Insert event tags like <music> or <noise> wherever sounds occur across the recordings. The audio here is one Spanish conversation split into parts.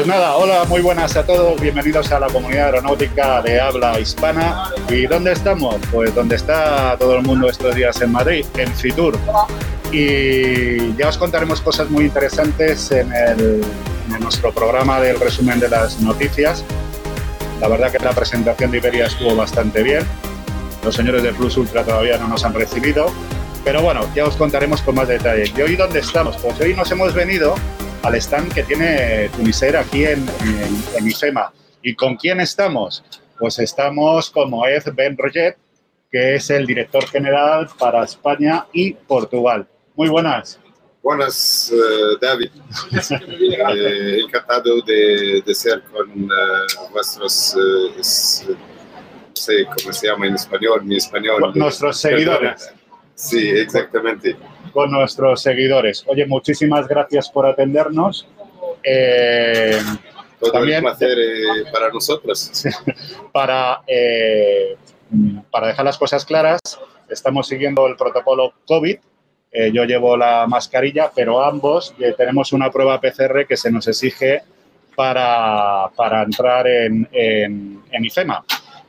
Pues nada, hola, muy buenas a todos, bienvenidos a la comunidad aeronáutica de habla hispana. ¿Y dónde estamos? Pues donde está todo el mundo estos días en Madrid, en Fitur. Y ya os contaremos cosas muy interesantes en, el, en nuestro programa del resumen de las noticias. La verdad que la presentación de Iberia estuvo bastante bien. Los señores de Plus Ultra todavía no nos han recibido. Pero bueno, ya os contaremos con más detalle. ¿Y hoy dónde estamos? Pues hoy nos hemos venido al stand que tiene Tuniser aquí en, en, IFEMA. ¿Y con quién estamos? Pues estamos con Moed Ben Roget, que es el director general para España y Portugal. Muy buenas. Buenas, uh, David. eh, encantado de, de, ser con uh, vuestros, uh, es, no sé cómo se llama en español, mi español. Nuestros seguidores. Sí, exactamente con nuestros seguidores. Oye, muchísimas gracias por atendernos. Eh, también hacer eh, para nosotros. <laughs> para, eh, para dejar las cosas claras, estamos siguiendo el protocolo COVID. Eh, yo llevo la mascarilla, pero ambos tenemos una prueba PCR que se nos exige para, para entrar en, en, en IFEMA.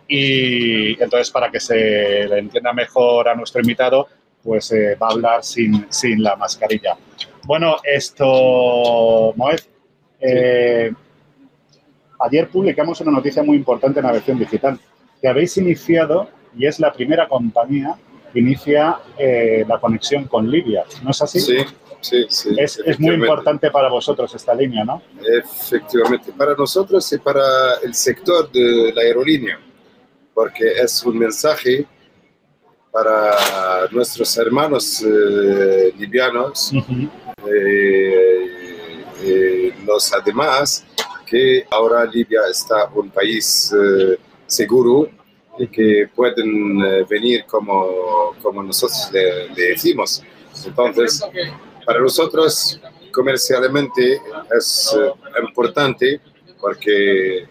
Y entonces, para que se le entienda mejor a nuestro invitado, pues eh, va a hablar sin, sin, la mascarilla. Bueno, esto, Moed, eh, ayer publicamos una noticia muy importante en la versión digital, que habéis iniciado, y es la primera compañía que inicia eh, la conexión con Libia, ¿no es así? Sí, sí, sí. Es, es, muy importante para vosotros esta línea, ¿no? Efectivamente, para nosotros y para el sector de la aerolínea, porque es un mensaje para nuestros hermanos eh, libianos, uh -huh. eh, eh, los además que ahora Libia está un país eh, seguro y que pueden venir como, como nosotros le, le, decimos. Entonces, para nosotros comercialmente es importante porque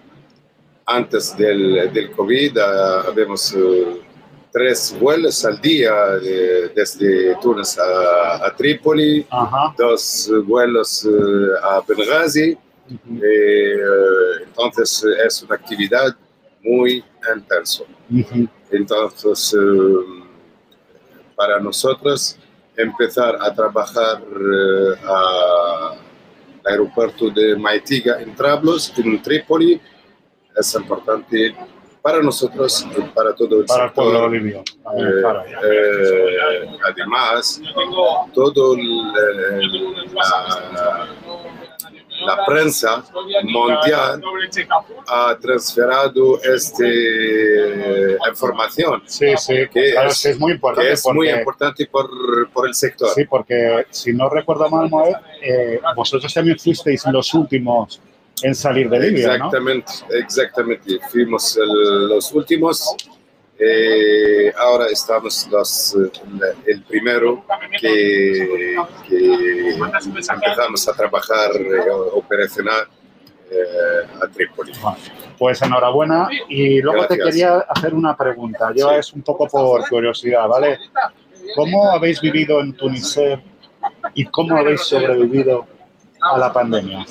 antes del, del COVID uh, habíamos tres vuelos al día de, desde Túnez a, a Trípoli, Ajá. dos vuelos uh, a Benghazi. Uh -huh. eh, entonces es una actividad muy intensa. Uh -huh. Entonces, para nosotros empezar a trabajar al aeropuerto de Maitiga en Trablos, en Trípoli, es importante para nosotros y para todo el para sector. el pueblo. Eh, eh, además, todo el, la, la, prensa mundial ha transferido esta información. Sí, sí, que claro, es, es, muy importante. Que es porque, muy importante por, por, el sector. Sí, porque si no recuerdo mal, Moed, eh, vosotros también fuisteis los últimos en salir de Libia, Exactamente, ¿no? exactamente. Fuimos el, los últimos. Eh, ahora estamos los, el, el primero que, que, empezamos a trabajar eh, operacional eh, a Trípoli. Pues enhorabuena. Y luego Gracias. te quería hacer una pregunta. Yo sí. es un poco por curiosidad, ¿vale? ¿Cómo habéis vivido en Tuniser y cómo habéis sobrevivido a la pandemia?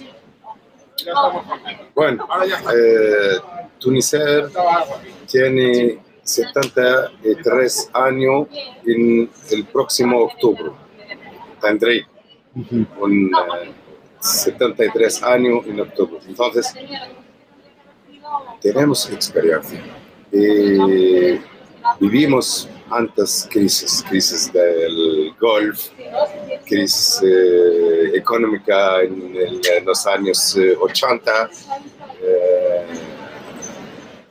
Bueno, eh, Tuniser tiene 73 años en el próximo octubre. Tendré uh -huh. un, uh, 73 años en octubre. Entonces, tenemos experiencia. Y vivimos antes crisis, crisis del Golf, crisis eh, económica en, los años eh, 80.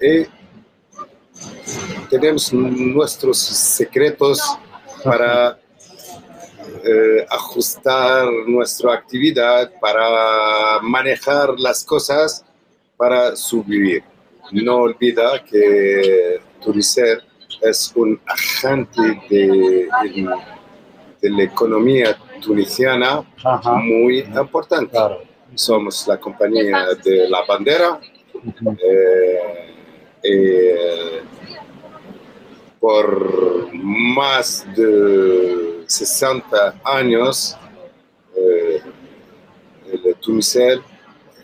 Eh, y tenemos nuestros secretos para eh, ajustar nuestra actividad, para manejar las cosas, para sobrevivir. No olvida que Turicer es un agente de, de la economía tunisiana Ajá. muy importante. Claro. Somos la compañía de la bandera. Eh, eh, por más de 60 años, eh, el Tunisel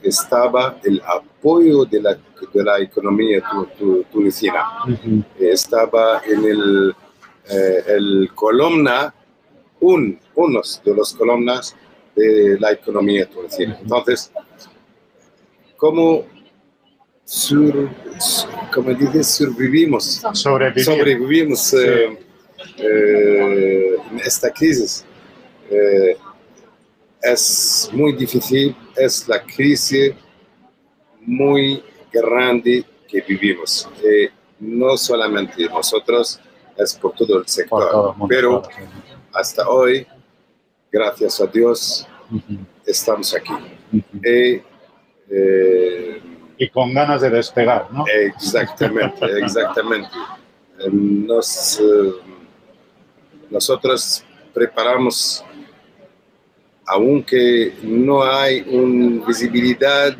estaba el apoyo de la, de la economía tu-. Estaba en el, el columna, un, unos de los columnas de la economía tunecina. Entonces, ¿cómo, sur, como dices, sobrevivimos? Sobrevivir. sobrevivimos eh, eh, en esta crisis. Eh, es muy difícil, es la crisis muy grande que vivimos. Eh, no solamente nosotros, es por todo el sector. por todo el mundo, Pero hasta hoy, gracias a Dios, estamos aquí. Y, eh, Y con ganas de despegar, ¿no? Exactamente, <laughs> exactamente. Eh, Nos, eh, nosotros preparamos, aunque no hay una visibilidad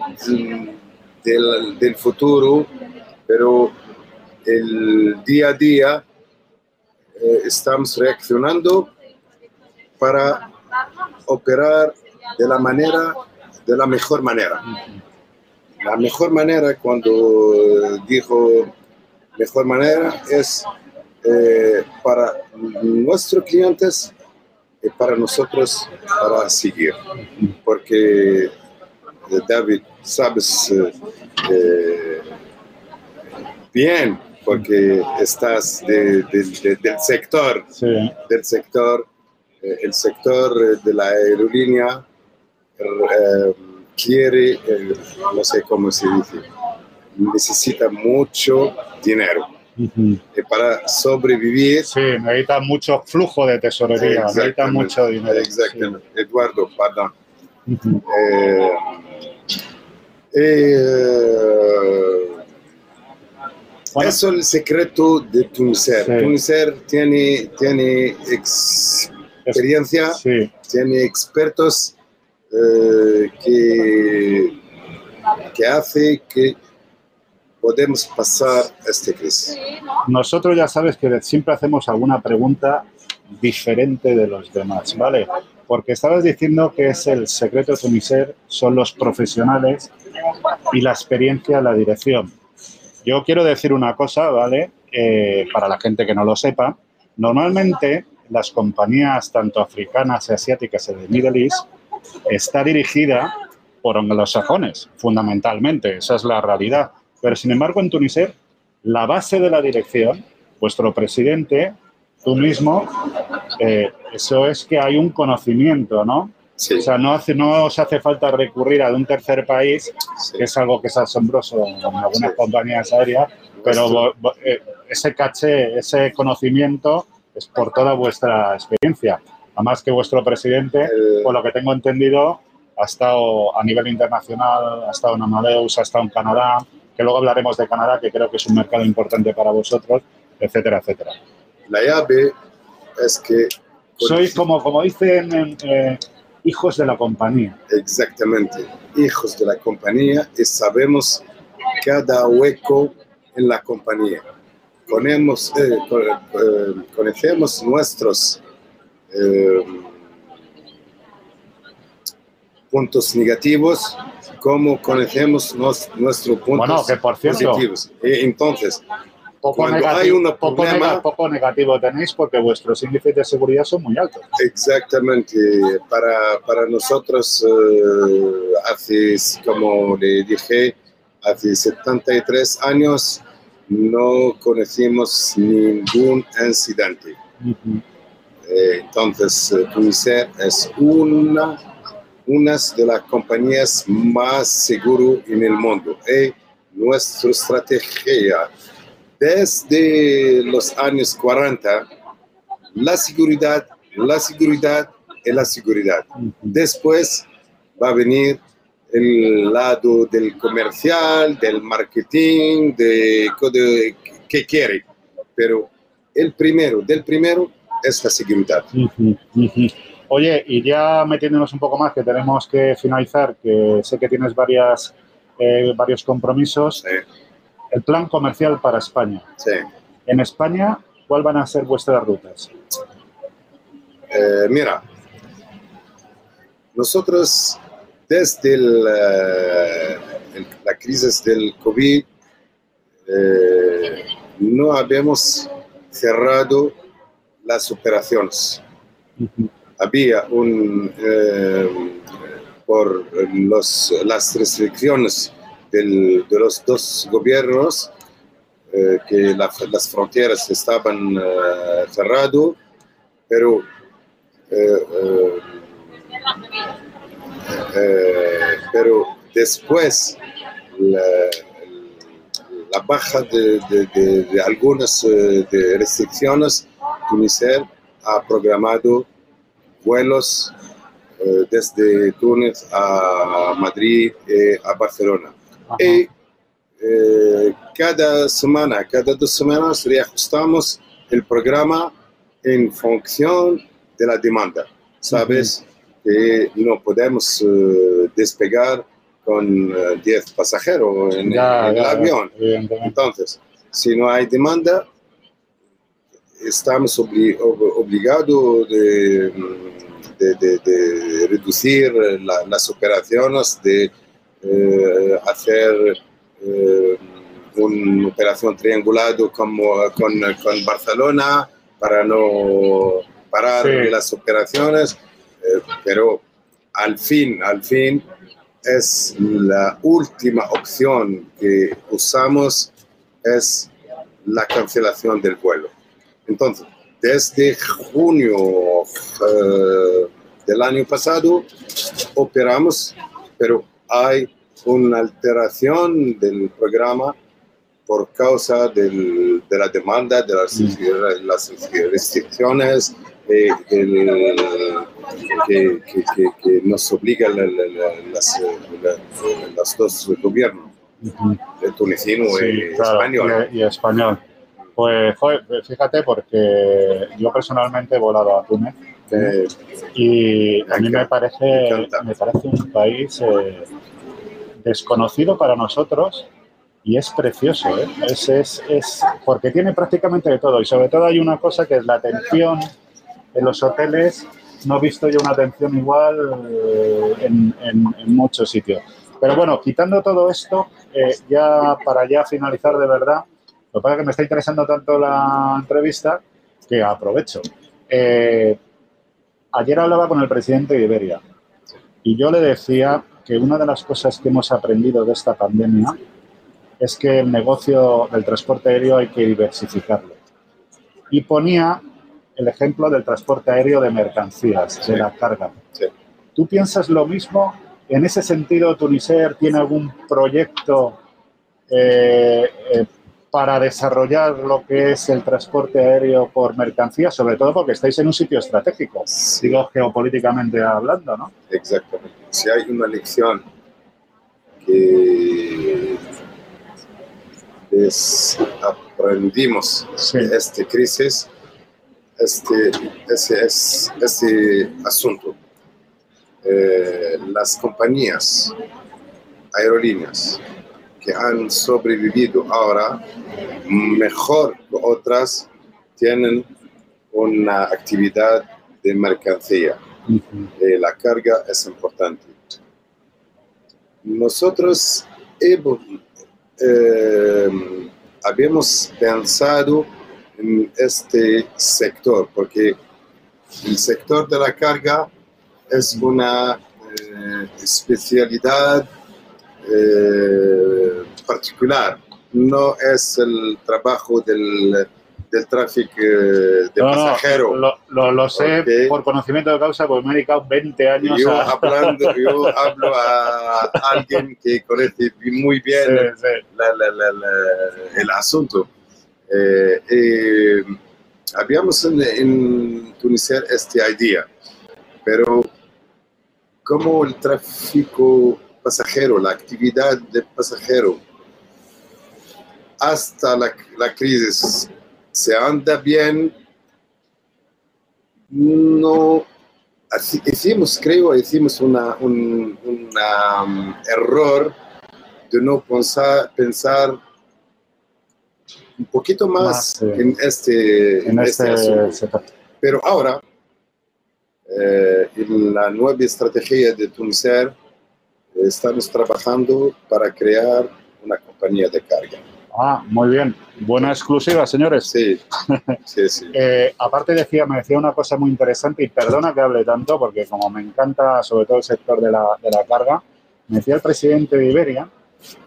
del, del futuro, pero el día a día eh, estamos reaccionando para operar de la manera, de la mejor manera. La mejor manera, cuando eh, dijo mejor manera, es eh, para nuestros clientes y para nosotros para seguir. Porque, eh, David, sabes eh, bien, porque estás de- de- de- del sector, Sí. del sector, el sector eh, de la aerolínea eh, quiere, eh, no sé cómo se dice, necesita mucho dinero. Y para sobrevivir. Sí, necesita mucho flujo de tesorería, necesita mucho dinero. Exactamente. Eduardo, perdón. Eh, eh, Bueno. eso es el secreto de Tuniser. Sí. Tiene, tiene experiencia, Sí, tiene expertos eh, que, que hace que podemos pasar esta crisis. nosotros ya sabes que siempre hacemos alguna pregunta diferente de los demás, ¿vale? Porque estabas diciendo que es el secreto de Tuniser, son los profesionales y la experiencia, la dirección. Yo quiero decir una cosa, ¿vale? Eh, para la gente que no lo sepa, normalmente las compañías tanto africanas y asiáticas y de Middle East está dirigida por anglosajones, fundamentalmente, esa es la realidad. Pero sin embargo, en Tuniser, la base de la dirección, vuestro presidente, tú mismo, eh, eso es que hay un conocimiento, ¿no? Sí, O sea, no, hace, no os hace falta recurrir a un tercer país, sí. que es algo que es asombroso en algunas Sí. compañías aéreas, pero eh, ese caché, ese conocimiento es por toda vuestra experiencia. Además que vuestro presidente, por lo que tengo entendido, ha estado a nivel internacional, ha estado en Amadeus, ha estado en Canadá, que luego hablaremos de Canadá, que creo que es un mercado importante para vosotros, etcétera, etcétera. la llave es que... Sois como, como dicen, eh, hijos de la compañía. Exactamente, hijos de la compañía y sabemos cada hueco en la compañía. Conemos, eh, con- eh, conocemos nuestros eh, puntos negativos como conocemos nos- nuestros puntos Bueno, que por cierto, positivos. Y entonces, Poco Cuando negativo, hay un poco, problema- nega- poco negativo tenéis porque vuestros índices de seguridad son muy altos. Exactamente, para, para nosotros, hace, como le dije, hace 73 años no conocimos ningún incidente. Eh, entonces, eh, Tuniser es una, una de las compañías más seguras en el mundo. Y nuestra estrategia desde los años 40, la seguridad, la seguridad y la seguridad. Después va a venir el lado del comercial, del marketing, de, de que quiere. Pero el primero, del primero es la seguridad. Oye, y ya metiéndonos un poco más, que tenemos que finalizar, que sé que tienes varias, eh, varios compromisos. Sí, El plan comercial para España. sí. En España, ¿cuáles van a ser vuestras rutas? Eh, mira, nosotros desde el, eh, el- la crisis del COVID, eh, no habíamos cerrado las operaciones. Había un, eh, por los, las restricciones del- de los dos gobiernos, eh, que la- las fronteras estaban cerradas, pero eh, pero después la, la baja de, de- de- de algunas eh, de restricciones, Tuniser ha programado vuelos eh, desde Túnez a Madrid y a Barcelona. Ajá. Y eh, cada semana, cada dos semanas reajustamos el programa en función de la demanda. Sabes que no podemos eh, despegar con eh, 10 pasajeros en, Ya, en ya, el avión. Entonces, si no hay demanda, estamos obli- ob- obligados de, de- de- de reducir la- las operaciones, de eh, hacer eh, una operación triangulado como, con, con Barcelona para no parar Sí. las operaciones, eh, pero al fin, al fin, es la última opción que usamos es la cancelación del vuelo. Entonces, desde junio eh, del año pasado operamos, pero hay una alteración del programa por causa del- de la demanda, de las, las restricciones eh, del- que, que- que- que nos obligan la- la- la- las, eh, la- los dos gobiernos, el tunecino Sí, y claro, español. Y, y español. Pues joder, fíjate, porque yo personalmente he volado a Túnez Eh, y a mí me Me parece, encanta. me parece un país eh, desconocido para nosotros y es precioso, ¿eh? es, es, es, porque tiene prácticamente de todo y sobre todo hay una cosa que es la atención en los hoteles. No he visto yo una atención igual eh, en, muchos sitios. Pero bueno, quitando todo esto, eh, ya para ya finalizar de verdad, lo que pasa es que me está interesando tanto la entrevista que aprovecho. Eh, ayer hablaba con el presidente de Iberia y yo le decía que una de las cosas que hemos aprendido de esta pandemia es que el negocio del transporte aéreo hay que diversificarlo. Y ponía el ejemplo del transporte aéreo de mercancías, de Sí. la carga. Sí. ¿Tú piensas lo mismo? En ese sentido, Tuniser tiene algún proyecto eh, eh, para desarrollar lo que es el transporte aéreo por mercancías, sobre todo porque estáis en un sitio estratégico, digo geopolíticamente hablando, ¿no? Exactamente. Si hay una lección que aprendimos Sí. de esta crisis, este, ese es este asunto. Eh, las compañías aerolíneas que han sobrevivido ahora mejor que otras tienen una actividad de mercancía eh, la carga es importante. Nosotros hemos, eh, habíamos pensado en este sector, porque el sector de la carga es una eh, especialidad eh, particular, no es el trabajo del, del tráfico eh, de No, no, pasajeros. lo, lo- lo sé por conocimiento de causa, porque me he dedicado 20 años yo a... hablando, yo <laughs> hablo a alguien que conoce muy bien Sí, sí. la- la- el asunto. Eh, eh, habíamos en, en Tuniser esta idea, pero como el tráfico pasajero, la actividad de pasajero, hasta la, la crisis se anda bien, no hicimos, creo, hicimos una, un um, error de no pensar un poquito más, en este, En este este. Pero ahora, eh, en la nueva estrategia de Tuniser, estamos trabajando para crear una compañía de carga. Ah, muy bien. Buena exclusiva, señores. Sí, <laughs> sí, sí. Eh, aparte decía, me decía una cosa muy interesante y perdona que hable tanto porque como me encanta sobre todo el sector de la, de la carga, me decía el presidente de Iberia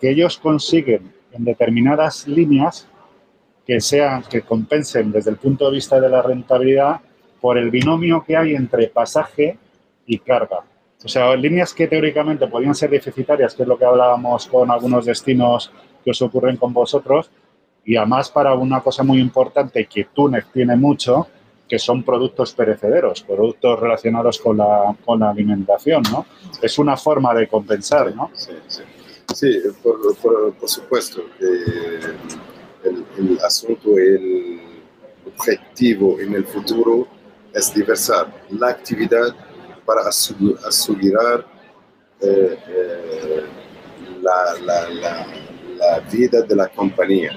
que ellos consiguen en determinadas líneas que sean, que compensen desde el punto de vista de la rentabilidad por el binomio que hay entre pasaje y carga. O sea, líneas que teóricamente podían ser deficitarias, que es lo que hablábamos con algunos destinos que os ocurren con vosotros, y además para una cosa muy importante que Túnez tiene mucho, que son productos perecederos, productos relacionados con la, con la alimentación, ¿no? Es una forma de compensar, ¿no? Sí, sí. Sí, por, por, por supuesto. Eh, el, el, asunto, el objetivo en el futuro es diversar la actividad para asegurar eh, eh, la, la, la, la, vida de la compañía,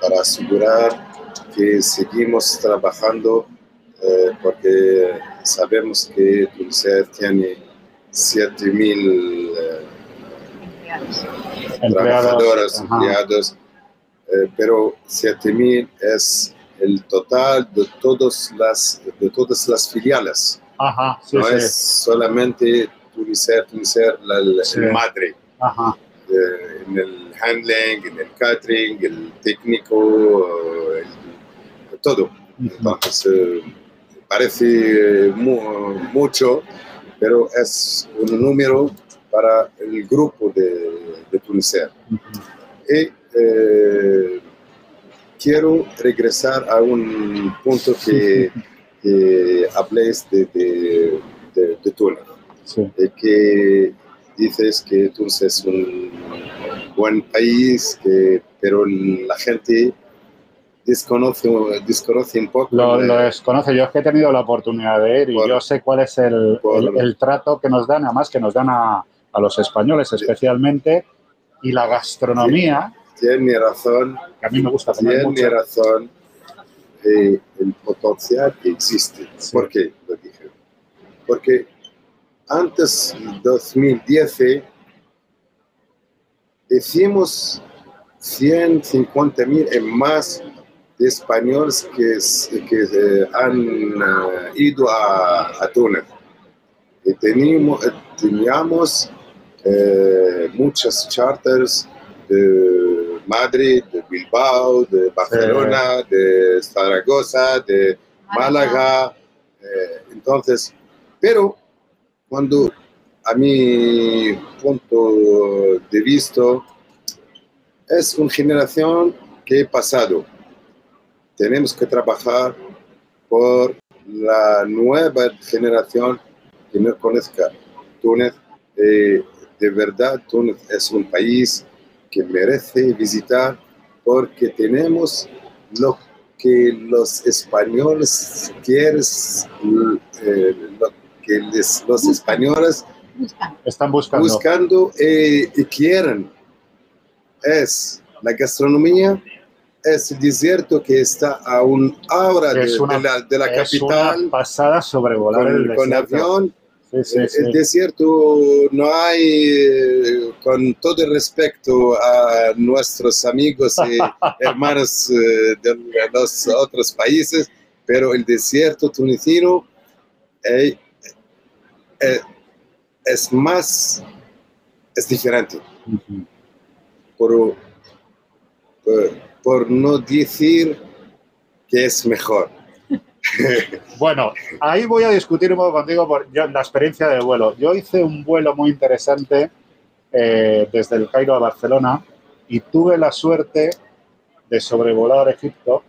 para asegurar que seguimos trabajando eh, porque sabemos que Dulce tiene 7.000 trabajadores, empleados, eh, pero 7.000 es el total de, todos las, de todas las filiales. Ajá, sí, no sí. es solamente Tunicer, Tunicer, la, la Sí. el madre. Ajá. Eh, en el handling, en el catering, el técnico, eh, el- todo. Entonces, eh, parece mu- mucho, pero es un número para el grupo de, de Tunicer. Y eh, quiero regresar a un punto que, <laughs> que habléis de, de, de, de Túnez, Sí. de que dices que Túnez es un buen país, que, pero la gente desconoce, desconoce un poco. Lo, eh, lo desconoce. Yo es que he tenido la oportunidad de ir y Por- yo sé cuál es el, por- el- el trato que nos dan, además que nos dan a, a los españoles especialmente, y la gastronomía, Tiene razón, a mí me gusta tiene mucho. razón, eh, el potencial que existe. Sí. ¿Por qué lo dije? Porque antes del 2010 decimos 150 mil en más de españoles que, que eh, han eh, ido a, a Túnez. Y teníamos, eh, teníamos eh, muchas charters de Madrid, de Bilbao, de Barcelona, de Zaragoza, de Málaga. eh, entonces, pero cuando a mi punto de vista es una generación que he pasado. Tenemos que trabajar por la nueva generación que no conozca Túnez. Eh, de verdad, Túnez es un país que merece visitar porque tenemos lo que los españoles quieren, eh, lo que les- los españoles. Están buscando. buscando eh, y quieren es la gastronomía, es el desierto que está a un hora de, Es una- de la, de la es capital una pasada sobrevolar el con, con desierto. avión. Sí, sí, El- sí. El desierto no hay, eh, con todo el respeto a nuestros amigos y <laughs> hermanos eh, de los otros países, pero el desierto tunecino eh, eh, es más, es diferente. Por, por no decir que es mejor. <laughs> Bueno, ahí voy a discutir un poco contigo por yo, la experiencia del vuelo. Yo hice un vuelo muy interesante eh, desde el Cairo a Barcelona y tuve la suerte de sobrevolar Egipto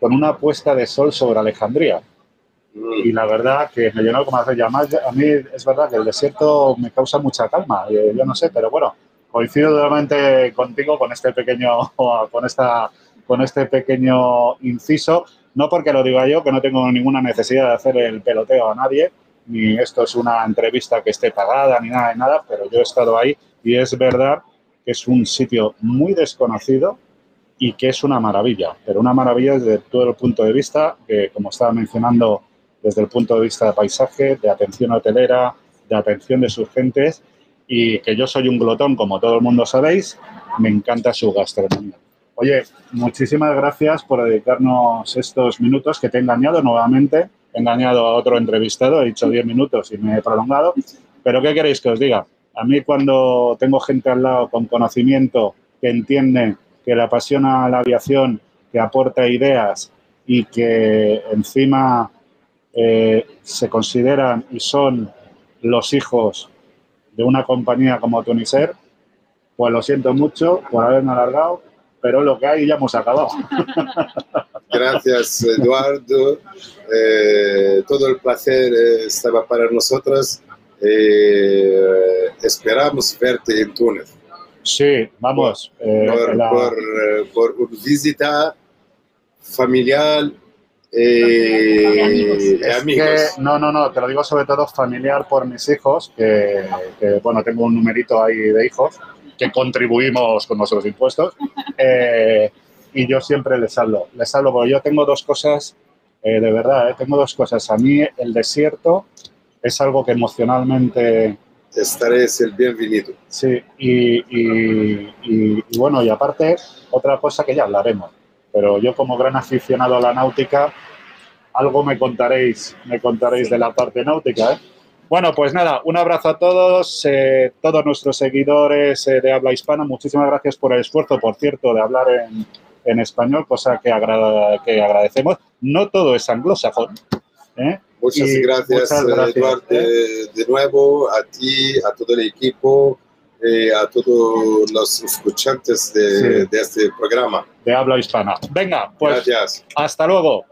con una puesta de sol sobre Alejandría. Y la verdad que me llenó como hace ya más. A mí es verdad que el desierto me causa mucha calma, eh, yo no sé, pero bueno, coincido totalmente contigo con este pequeño, <laughs> con esta, con este pequeño inciso. No porque lo diga yo, que no tengo ninguna necesidad de hacer el peloteo a nadie, ni esto es una entrevista que esté pagada, ni nada de nada, pero yo he estado ahí y es verdad que es un sitio muy desconocido y que es una maravilla, pero una maravilla desde todo el punto de vista, que como estaba mencionando, desde el punto de vista de paisaje, de atención hotelera, de atención de sus gentes y que yo soy un glotón, como todo el mundo sabéis, me encanta su gastronomía. Oye, muchísimas gracias por dedicarnos estos minutos que te he engañado nuevamente. He engañado a otro entrevistado, he dicho 10 minutos y me he prolongado. Pero ¿qué queréis que os diga? A mí cuando tengo gente al lado con conocimiento que entiende, que le apasiona la aviación, que aporta ideas y que encima eh, se consideran y son los hijos de una compañía como Tuniser, pues lo siento mucho por haberme alargado, pero lo que hay ya hemos acabado. <laughs> Gracias, Eduardo. Eh, todo el placer eh, estaba para nosotros. Eh, esperamos verte en Túnez. Sí, vamos. Por, por, por, una visita familiar eh, amigos. no, no, no, te lo digo sobre todo familiar por mis hijos, que, bueno, tengo un numerito ahí de hijos que contribuimos con nuestros impuestos. Eh, y yo siempre les hablo, les hablo porque yo tengo dos cosas, eh, de verdad, tengo dos cosas. A mí el desierto es algo que emocionalmente... Estaré es el bienvenido. Sí, y, y bueno, y aparte, otra cosa que ya hablaremos pero yo como gran aficionado a la náutica, algo me contaréis, me contaréis de la parte náutica. ¿eh? Bueno, pues nada, un abrazo a todos, eh, todos nuestros seguidores eh, de habla hispana. Muchísimas gracias por el esfuerzo, por cierto, de hablar en, en español, cosa que, que agradecemos. No todo es anglosajón. Muchas gracias, Eduardo, de nuevo, a ti, a todo el equipo. a todos los escuchantes de, de, este programa. De habla hispana. Venga, pues Gracias. hasta luego.